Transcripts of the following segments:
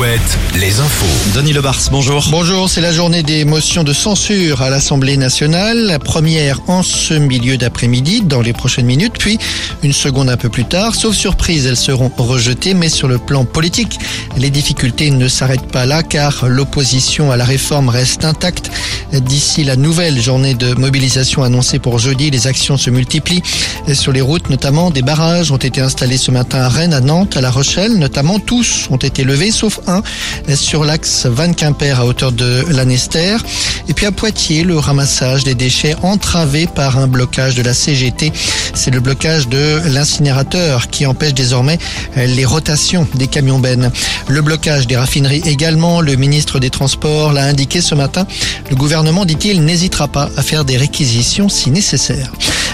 Alouette, les infos. Denis Lebars, bonjour. Bonjour, c'est la journée des motions de censure à l'Assemblée nationale. La première en ce milieu d'après-midi, dans les prochaines minutes, puis une seconde un peu plus tard. Sauf surprise, elles seront rejetées, mais sur le plan politique, les difficultés ne s'arrêtent pas là, car l'opposition à la réforme reste intacte. D'ici la nouvelle journée de mobilisation annoncée pour jeudi, les actions se multiplient. Sur les routes, notamment, des barrages ont été installés ce matin à Rennes, à Nantes, à La Rochelle, notamment. Tous ont été levés, sauf un sur l'axe Vannes-Quimper à hauteur de Lanester. Et puis à Poitiers, le ramassage des déchets entravé par un blocage de la CGT. C'est le blocage de l'incinérateur qui empêche désormais les rotations des camions bennes. Le blocage des raffineries également. Le ministre des Transports l'a indiqué ce matin. Le gouvernement, dit-il, n'hésitera pas à faire des réquisitions si nécessaire.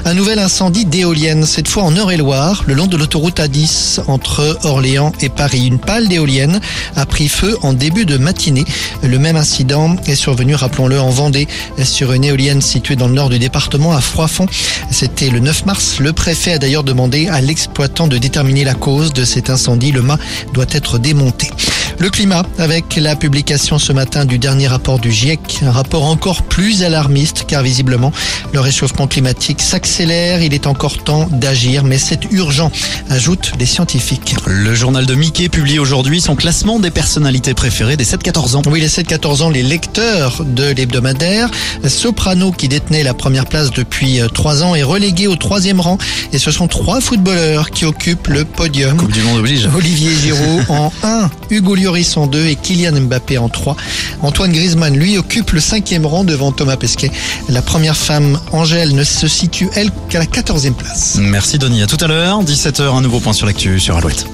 Un nouvel incendie d'éoliennes, cette fois en Eure-et-Loire, le long de l'autoroute A10 entre Orléans et Paris. Une pale d'éoliennes a pris feu en début de matinée. Le même incident est survenu, rappelons-le, en Vendée, sur une éolienne située dans le nord du département, à Froidfond. C'était le 9 mars. Le préfet a d'ailleurs demandé à l'exploitant de déterminer la cause de cet incendie. Le mât doit être démonté. Le climat, avec la publication ce matin du dernier rapport du GIEC, un rapport encore plus alarmiste car visiblement le réchauffement climatique s'accélère, il est encore temps d'agir, mais c'est urgent, ajoutent les scientifiques. Le journal de Mickey publie aujourd'hui son classement des personnalités préférées des 7-14 ans. Oui, les 7-14 ans, les lecteurs de l'hebdomadaire. Soprano, qui détenait la première place depuis trois ans, est relégué au troisième rang. Et ce sont trois footballeurs qui occupent le podium. Coupe du monde oblige. Olivier Giroud en 1, Hugo Lloris en 2 et Kylian Mbappé en 3. Antoine Griezmann, lui, occupe le cinquième rang devant Thomas Pesquet. La première femme, Angèle, ne se situe, elle, qu'à la 14e place. Merci Denis, à tout à l'heure. 17h, un nouveau point sur l'actu sur Alouette.